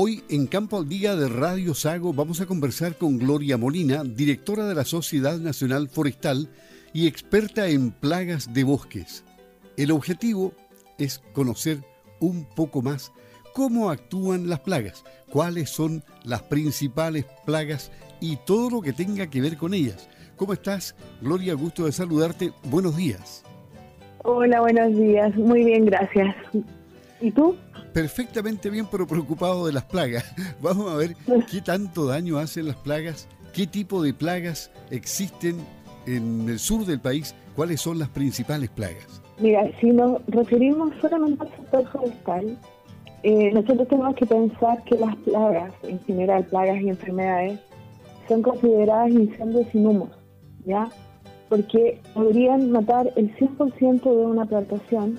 Hoy en Campo al Día de Radio Sago vamos a conversar con Gloria Molina, directora de la Sociedad Nacional Forestal y experta en plagas de bosques. El objetivo es conocer un poco más cómo actúan las plagas, cuáles son las principales plagas y todo lo que tenga que ver con ellas. ¿Cómo estás? Gloria, gusto de saludarte. Buenos días. Hola, buenos días. Muy bien, gracias. ¿Y tú? Perfectamente bien, pero preocupado de las plagas. Vamos a ver qué tanto daño hacen las plagas, qué tipo de plagas existen en el sur del país, cuáles son las principales plagas. Mira, si nos referimos solamente al sector forestal, eh, nosotros tenemos que pensar que las plagas, en general plagas y enfermedades, son consideradas incendios sin humos, ¿ya? Porque podrían matar el 100% de una plantación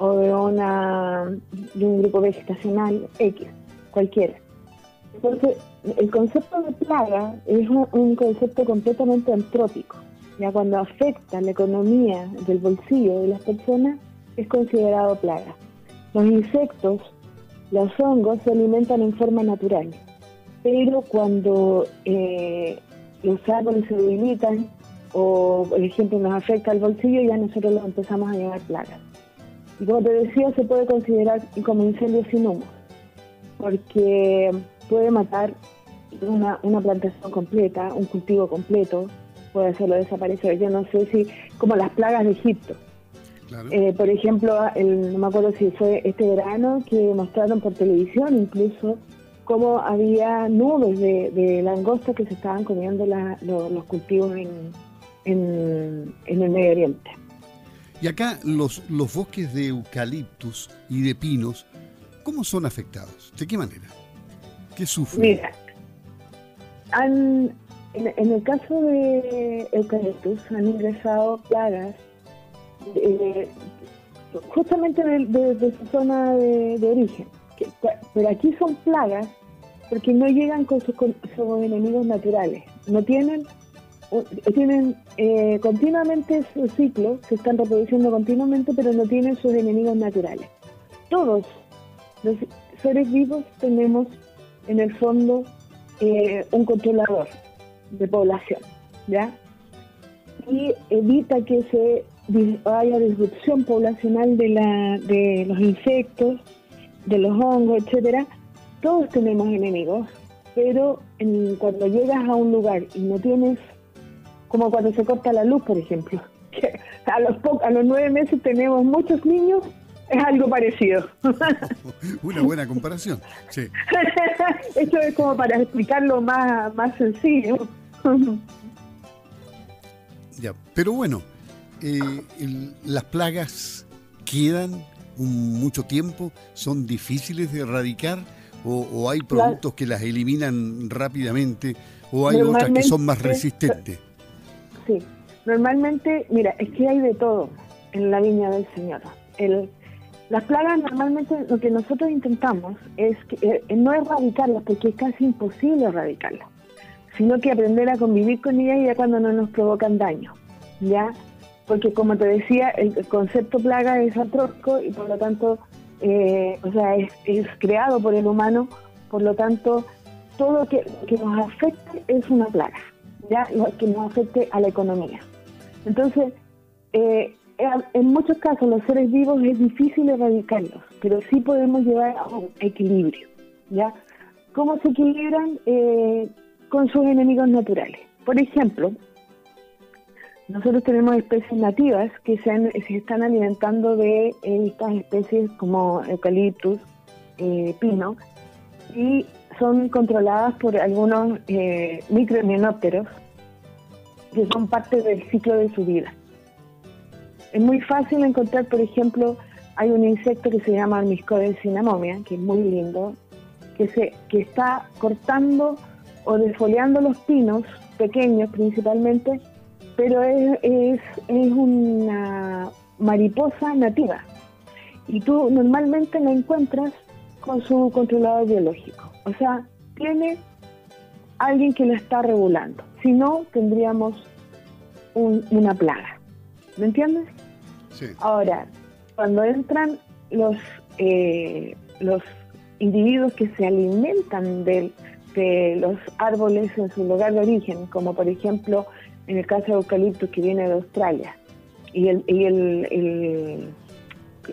o de, una, de un grupo vegetacional X, cualquiera. Entonces, el concepto de plaga es un, concepto completamente antrópico. Ya cuando afecta la economía del bolsillo de las personas, es considerado plaga. Los insectos, los hongos se alimentan en forma natural, pero cuando eh, los árboles se debilitan o, por ejemplo, nos afecta el bolsillo, ya nosotros los empezamos a llevar plagas. Y como te decía, se puede considerar como incendio sin humo, porque puede matar una, una plantación completa, un cultivo completo, puede hacerlo desaparecer. Yo no sé si, como las plagas de Egipto. Eh, por ejemplo, el, no me acuerdo si fue este verano que mostraron por televisión incluso cómo había nubes de, de langosta que se estaban comiendo los cultivos en, en, en el Medio Oriente. Y acá los, los bosques de eucaliptus y de pinos, ¿cómo son afectados? ¿De qué manera? ¿Qué sufren? Mira, en, el caso de eucaliptus han ingresado plagas justamente de, su zona de, origen. pero aquí son plagas porque no llegan con sus, con sus enemigos naturales. No tienen tienen eh, continuamente su ciclo, se están reproduciendo continuamente, pero no tienen sus enemigos naturales. Todos los seres vivos tenemos en el fondo eh, un controlador de población, ¿ya? Y evita que se haya disrupción poblacional de, la, de los insectos, de los hongos, etcétera. Todos tenemos enemigos, pero cuando llegas a un lugar y no tienes como cuando se corta la luz, por ejemplo. Que a los, a los nueve meses tenemos muchos niños, es algo parecido. Una buena comparación, sí. Esto es como para explicarlo más, más sencillo. ya, pero bueno, eh, las plagas quedan mucho tiempo, son difíciles de erradicar o, hay productos que las eliminan rápidamente o hay otras que son más resistentes. Sí, normalmente, mira, es que hay de todo en la viña del Señor. El, las plagas normalmente lo que nosotros intentamos es que, eh, no erradicarlas, porque es casi imposible erradicarlas, sino que aprender a convivir con ellas ya cuando no nos provocan daño, ¿ya? Porque como te decía, el, concepto plaga es antrópico y por lo tanto, eh, o sea, es, creado por el humano, por lo tanto, todo que, que nos afecte es una plaga ya que no afecte a la economía. Entonces, eh, en muchos casos los seres vivos es difícil erradicarlos, pero sí podemos llevar a un equilibrio. ¿ya? ¿Cómo se equilibran? Eh, con sus enemigos naturales. Por ejemplo, nosotros tenemos especies nativas que se, están alimentando de estas especies como eucaliptus, eh, pino, y son controladas por algunos eh, que son parte del ciclo de su vida. Es muy fácil encontrar, por ejemplo, hay un insecto que se llama Miscodes cinnamomia, que es muy lindo, que, se, que está cortando o desfoliando los pinos, pequeños principalmente, pero es, es, es una mariposa nativa. Y tú normalmente la encuentras con su controlador biológico. O sea, tiene alguien que la está regulando. Si no, tendríamos una plaga. ¿Me entiendes? Sí. Ahora, cuando entran los, eh, los individuos que se alimentan de, de los árboles en su lugar de origen, como por ejemplo en el caso de eucalipto que viene de Australia. Y el, y el, el,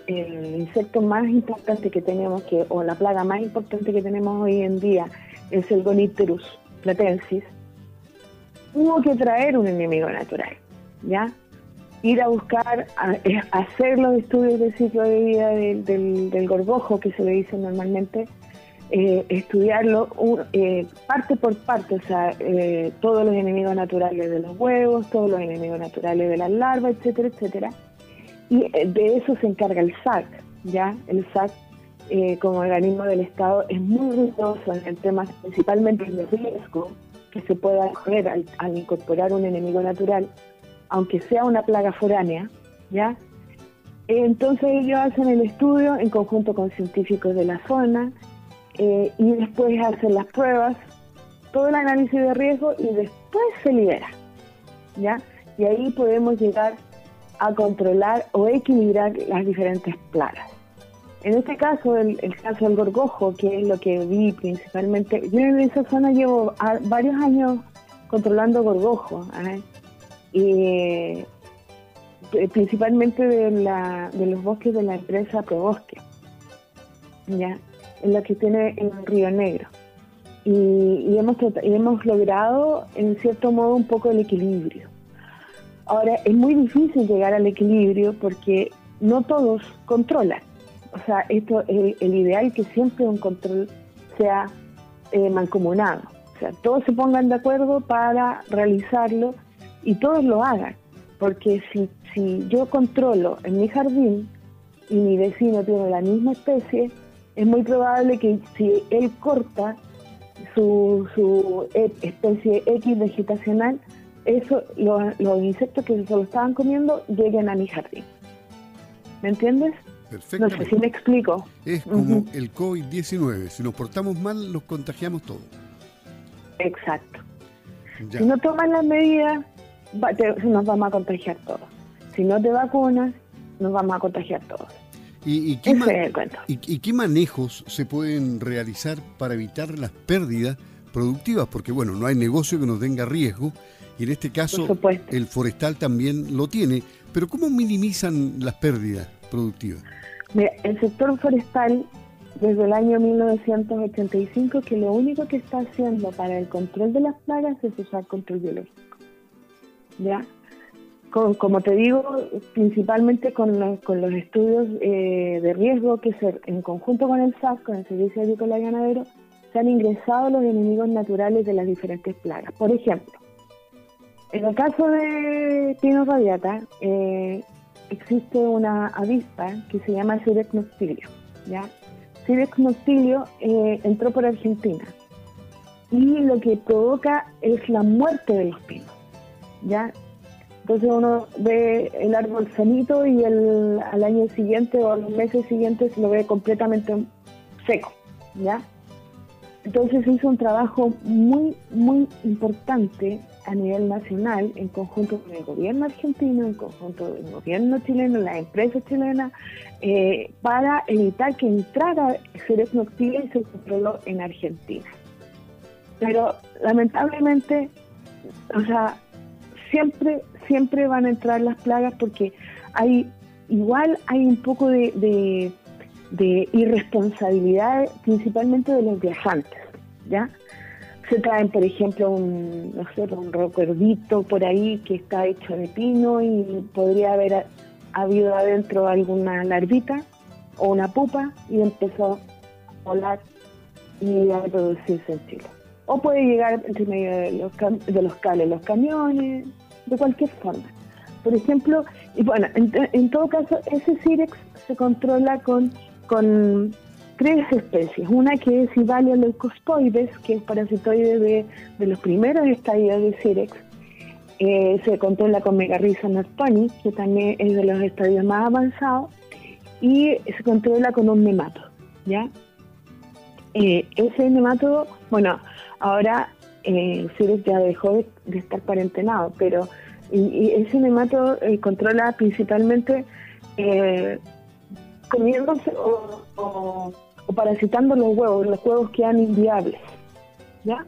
el insecto más importante que tenemos, que, o la plaga más importante que tenemos hoy en día, es el Gonipterus platensis, hubo que traer un enemigo natural, ¿ya? Ir a buscar, hacer los estudios de ciclo de vida del, del, gorgojo, que se le dice normalmente, eh, estudiarlo eh, parte por parte, o sea, eh, todos los enemigos naturales de los huevos, todos los enemigos naturales de las larvas, etcétera, etcétera. Y de eso se encarga el SAC, ¿ya? El SAC como organismo del Estado es muy riguroso en el tema principalmente de riesgo que se pueda correr al, incorporar un enemigo natural, aunque sea una plaga foránea, ¿ya? Entonces ellos hacen el estudio en conjunto con científicos de la zona eh, y después hacen las pruebas, todo el análisis de riesgo y después se libera, ¿ya? Y ahí podemos llegar a controlar o equilibrar las diferentes plagas. En este caso, el, caso del gorgojo, que es lo que vi principalmente, yo en esa zona llevo varios años controlando gorgojo, ¿eh? y eh, principalmente de, la, de los bosques de la empresa Probosque, ¿ya? en la que tiene en Río Negro. Y, hemos, y hemos logrado, en cierto modo, un poco el equilibrio. Ahora, es muy difícil llegar al equilibrio porque no todos controlan o sea, esto es el ideal que siempre un control sea eh, mancomunado. O sea, todos se pongan de acuerdo para realizarlo y todos lo hagan. Porque si, si yo controlo en mi jardín y mi vecino tiene la misma especie, es muy probable que si él corta su, su e, especie X vegetacional, eso, los, los insectos que se lo estaban comiendo lleguen a mi jardín. ¿Me entiendes? Perfecto. No sé si me explico. Es como el COVID-19. Si nos portamos mal, los contagiamos todos. Exacto. Si no toman las medidas, nos vamos a contagiar todos. Si no te vacunas, nos vamos a contagiar todos. ¿Y, qué y, qué manejos se pueden realizar para evitar las pérdidas productivas? Porque, bueno, no hay negocio que nos tenga riesgo y en este caso el forestal también lo tiene. Pero ¿cómo minimizan las pérdidas productivas? el sector forestal desde el año 1985 que lo único que está haciendo para el control de las plagas es usar control biológico. ¿Ya? como te digo, principalmente con los, con los estudios eh, de riesgo que se, en conjunto con el SAS, con el Servicio Agrícola y Ganadero, se han ingresado los enemigos naturales de las diferentes plagas. Por ejemplo, en el caso de Pino radiata, eh, existe una avispa que se llama noctilio. ¿ya? Eh, entró por Argentina y lo que provoca es la muerte de los pinos. ¿ya? Entonces uno ve el árbol sanito y el, al año siguiente o a los meses siguientes lo ve completamente seco. ¿ya? Entonces hizo un trabajo muy, muy importante a nivel nacional, en conjunto con el gobierno argentino, en conjunto con el gobierno chileno, las empresas chilenas, eh, para evitar que entrara Ceres Noctila y se controló en Argentina. Pero lamentablemente, o sea, siempre, siempre van a entrar las plagas porque hay, igual hay un poco de, de, de irresponsabilidad, principalmente de los viajantes, ¿ya? Se traen, por ejemplo, un, no sé, un recuerdito por ahí que está hecho de pino y podría haber habido adentro alguna larvita o una pupa y empezó a volar y a reproducirse en Chile. O puede llegar entre medio de los, de los cales, los camiones, de cualquier forma. Por ejemplo, y bueno, en, en todo caso, ese Cirex se controla con, con tres especies. Una que es Ivalia leucostoides, que es parasitoide de, de los primeros estadios de Cirex. Eh, se controla con Megarrhiza nortoni, que también es de los estadios más avanzados. Y se controla con un nemato, ¿ya? Eh, ese nemátodo, bueno, ahora eh, Cirex ya dejó de, estar parentenado, pero ese nemátodo eh, controla principalmente comiéndose o parasitando los huevos, los huevos quedan inviables. ¿Ya?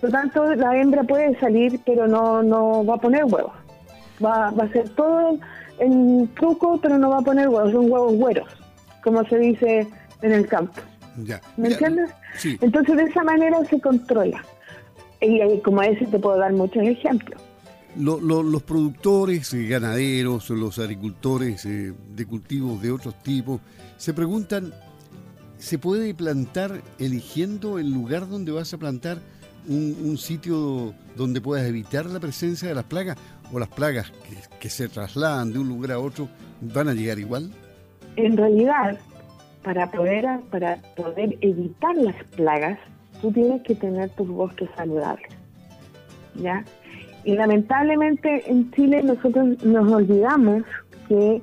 Por lo tanto, la hembra puede salir, pero no, no va a poner huevos. Va, va a hacer todo el truco, pero no va a poner huevos, son huevos güeros, como se dice en el campo. Ya. ¿Me Ya, entiendes? Sí. Entonces, de esa manera se controla. Y, ahí, como ese te puedo dar muchos ejemplos. Lo- lo- los productores eh, ganaderos, los agricultores eh, de cultivos de otros tipos, se preguntan, ¿se puede plantar eligiendo el lugar donde vas a plantar un, sitio donde puedas evitar la presencia de las plagas? ¿O las plagas que, que se trasladan de un lugar a otro van a llegar igual? En realidad, para poder, para poder evitar las plagas, tú tienes que tener tus bosques saludables. ¿Ya? Y lamentablemente en Chile nosotros nos olvidamos que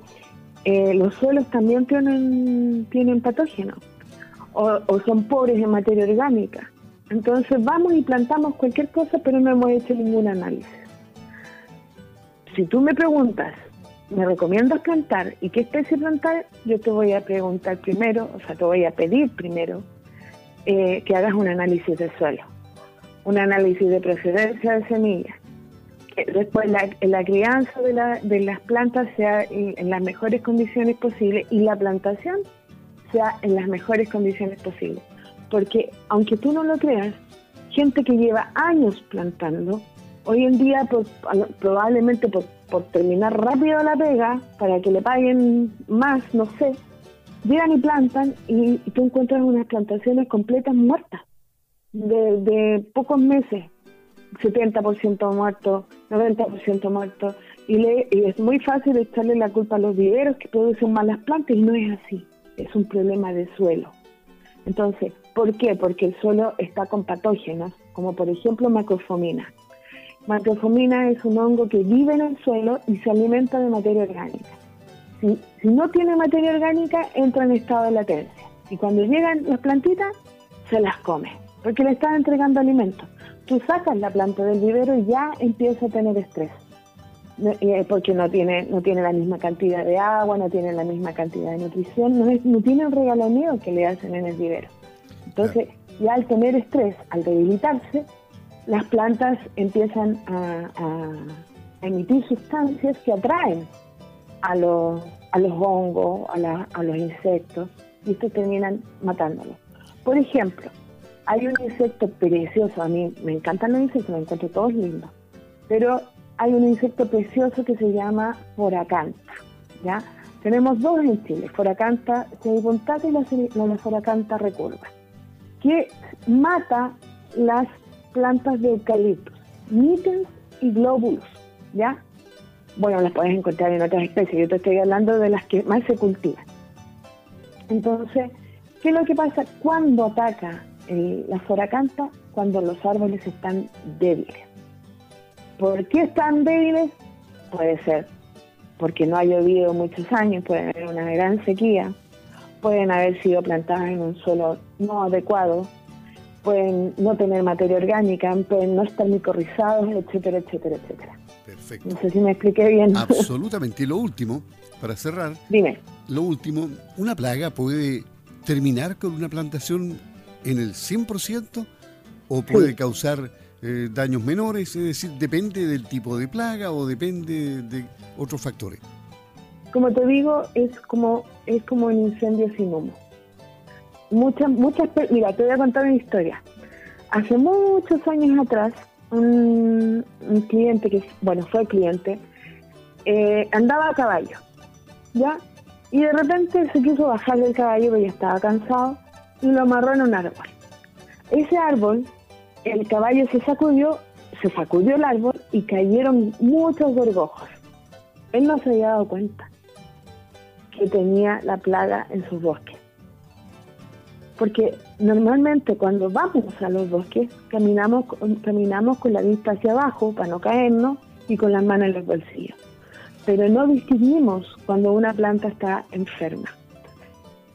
eh, los suelos también tienen, tienen patógenos o, son pobres en materia orgánica. Entonces vamos y plantamos cualquier cosa, pero no hemos hecho ningún análisis. Si tú me preguntas, ¿me recomiendas plantar y qué especie plantar? Yo te voy a preguntar primero, o sea, te voy a pedir primero eh, que hagas un análisis de suelo, un análisis de procedencia de semillas, después la, crianza de, de las plantas sea en las mejores condiciones posibles y la plantación sea en las mejores condiciones posibles. Porque aunque tú no lo creas, gente que lleva años plantando, hoy en día por- probablemente por, terminar rápido la pega, para que le paguen más, no sé, llegan y plantan y, y tú encuentras unas plantaciones completas muertas, de, de pocos meses, 70% muertos, 90% muertos, y, le, y es muy fácil echarle la culpa a los viveros que producen malas plantas y no es así, es un problema de suelo. Entonces, ¿por qué? Porque el suelo está con patógenos, como por ejemplo macrofomina. Macrofomina es un hongo que vive en el suelo y se alimenta de materia orgánica. Si, no tiene materia orgánica, entra en estado de latencia. Y cuando llegan las plantitas, se las come, porque le están entregando alimento. Tú sacas la planta del vivero y ya empieza a tener estrés. Porque no tiene no tiene la misma cantidad de agua, no tiene la misma cantidad de nutrición, no, es, no tiene el regaloneo que le hacen en el vivero. Entonces, ya al tener estrés, al debilitarse, las plantas empiezan a- a emitir sustancias que atraen a los, a los hongos, a, la- a los insectos, y estos terminan matándolos. Por ejemplo, hay un insecto precioso, a mí me encantan los insectos, me encuentro todos lindos, pero hay un insecto precioso que se llama foracanta, ¿ya? Tenemos dos en Chile, foracanta semipuntata y la, la, foracanta recurva, que mata las plantas de eucaliptus, nitens y globulus, ¿ya? Bueno, las puedes encontrar en otras especies, yo te estoy hablando de las que más se cultivan. Entonces, ¿qué es lo que pasa cuando ataca el- la foracanta? Cuando los árboles están débiles. ¿Por qué están débiles? Puede ser porque no ha llovido muchos años, puede haber una gran sequía, pueden haber sido plantadas en un suelo no adecuado, pueden no tener materia orgánica, pueden no estar micorrizados, etcétera, etcétera, etcétera. Perfecto. No sé si me expliqué bien. Absolutamente. Y lo último, para cerrar, Dime. lo último, ¿una plaga puede terminar con una plantación en el 100% o puede Sí. causar eh, daños menores? Es decir, depende del tipo de plaga o depende de otros factores. Como te digo, es como es como un incendio sin humo. Muchas, muchas, mira, te voy a contar una historia. Hace muchos años atrás, un, cliente que, bueno, fue cliente, eh, andaba a caballo, ¿ya? Y de repente se quiso bajar del caballo, pero ya estaba cansado, y lo amarró en un árbol. Ese árbol, el caballo se sacudió, se sacudió el árbol y cayeron muchos gorgojos. Él no se había dado cuenta que tenía la plaga en sus bosques. Porque normalmente cuando vamos a los bosques caminamos, caminamos con la vista hacia abajo para no caernos y con las manos en los bolsillos. Pero no distinguimos cuando una planta está enferma.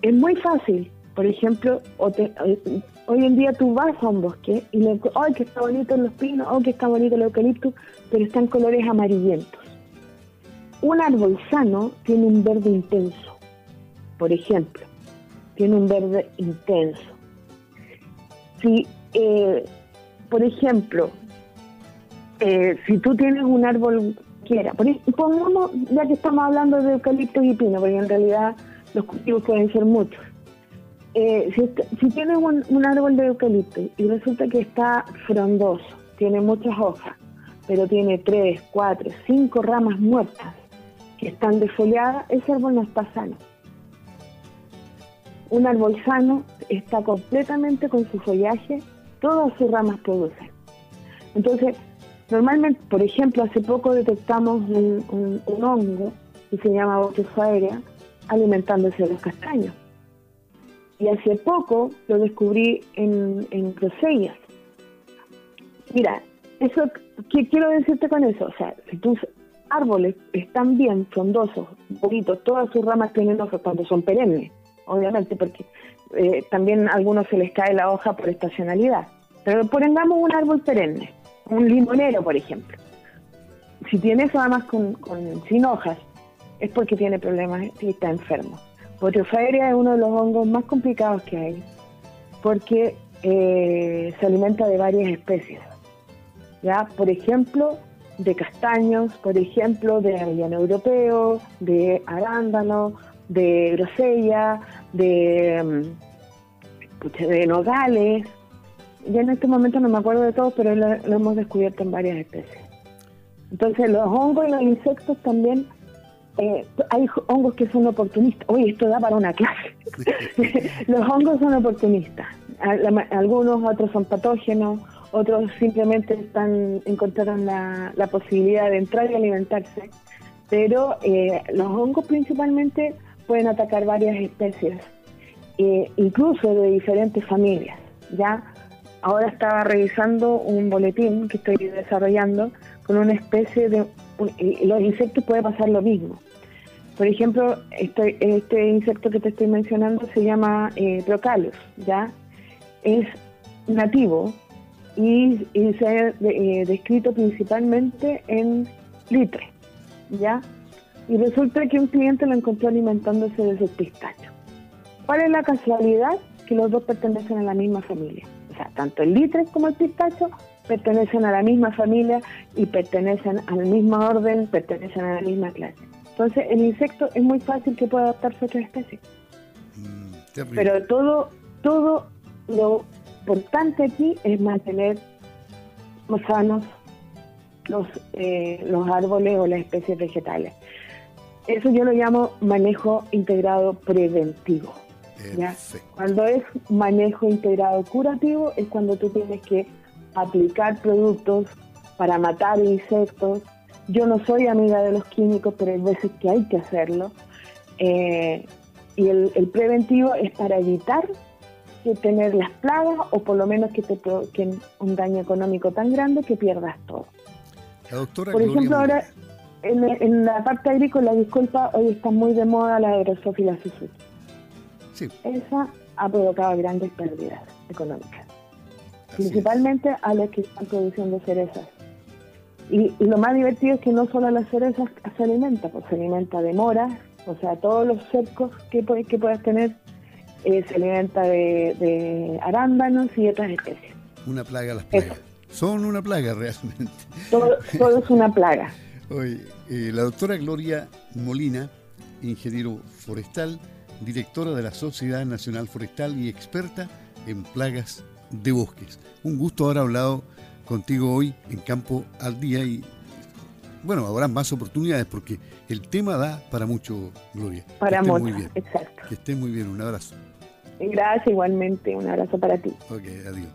Es muy fácil, por ejemplo, eh, hoy en día tú vas a un bosque y le ¡ay, que está bonito los pinos! ¡ay, que está bonito el eucalipto! Pero están colores amarillentos. Un árbol sano tiene un verde intenso. Por ejemplo, tiene un verde intenso. Si, eh, por ejemplo, eh, si tú tienes un árbol quiera, por, pongamos, ya que estamos hablando de eucalipto y pino, porque en realidad los cultivos pueden ser muchos. Eh, si, tienes un, árbol de eucalipto y resulta que está frondoso, tiene muchas hojas, pero tiene tres, cuatro, cinco ramas muertas que están defoliadas, ese árbol no está sano. Un árbol sano está completamente con su follaje, todas sus ramas producen. Entonces, normalmente, por ejemplo, hace poco detectamos un, hongo que se llama botufa aérea alimentándose de los castaños. Y hace poco lo descubrí en, en Mira, eso, ¿qué quiero decirte con eso? O sea, si tus árboles están bien, frondosos, bonitos, todas sus ramas tienen hojas cuando son perennes, obviamente, porque eh, también a algunos se les cae la hoja por estacionalidad. Pero pongamos un árbol perenne, un limonero, por ejemplo. Si tienes ramas con, sin hojas, es porque tiene problemas y está enfermo. Botriofaeria es uno de los hongos más complicados que hay, porque eh, se alimenta de varias especies. ¿ya? Por ejemplo, de castaños, por ejemplo, de avellano europeo, de arándano, de grosella, de, mm, nogales. Ya en este momento no me acuerdo de todo, pero lo, hemos descubierto en varias especies. Entonces los hongos y los insectos también, eh, hay hongos que son oportunistas. Oye, esto da para una clase. los hongos son oportunistas. Algunos otros son patógenos, otros simplemente están encontraron la, la posibilidad de entrar y alimentarse. Pero eh, los hongos principalmente pueden atacar varias especies, eh, incluso de diferentes familias. Ya ahora estaba revisando un boletín que estoy desarrollando con una especie de los insectos puede pasar lo mismo. Por ejemplo, este, este insecto que te estoy mencionando se llama eh, ya es nativo y, se ha eh, descrito principalmente en litre, ya y resulta que un cliente lo encontró alimentándose de sus pistachos. ¿Cuál es la casualidad? Que los dos pertenecen a la misma familia. O sea, tanto el litre como el pistacho pertenecen a la misma familia y pertenecen al mismo orden, pertenecen a la misma clase. Entonces, el insecto es muy fácil que pueda adaptarse a otra especie. Mm, Pero todo, todo lo importante aquí es mantener sanos los, eh, los árboles o las especies vegetales. Eso yo lo llamo manejo integrado preventivo. Cuando es manejo integrado curativo es cuando tú tienes que aplicar productos para matar insectos. Yo no soy amiga de los químicos, pero hay veces que hay que hacerlo. Eh, y el, preventivo es para evitar que tener las plagas o por lo menos que te que un daño económico tan grande que pierdas todo. por ejemplo, ahora en, la parte agrícola, disculpa, hoy está muy de moda la aerosófila Sí. Esa ha provocado grandes pérdidas económicas, principalmente a los que están produciendo cerezas. Y, lo más divertido es que no solo las cerezas se alimenta, pues se alimenta de moras, o sea, todos los cercos que, que puedas tener, eh, se alimenta de, arándanos y otras especies. Una plaga las plagas. Son una plaga realmente. todo es una plaga. Hoy, eh, la doctora Gloria Molina, ingeniero forestal, directora de la Sociedad Nacional Forestal y experta en plagas de bosques. Un gusto haber hablado contigo hoy en Campo al Día y bueno, habrá más oportunidades porque el tema da para mucho, Gloria. Para mucho, muy bien. exacto. Que estés muy bien, un abrazo. Gracias igualmente, un abrazo para ti. Ok, adiós.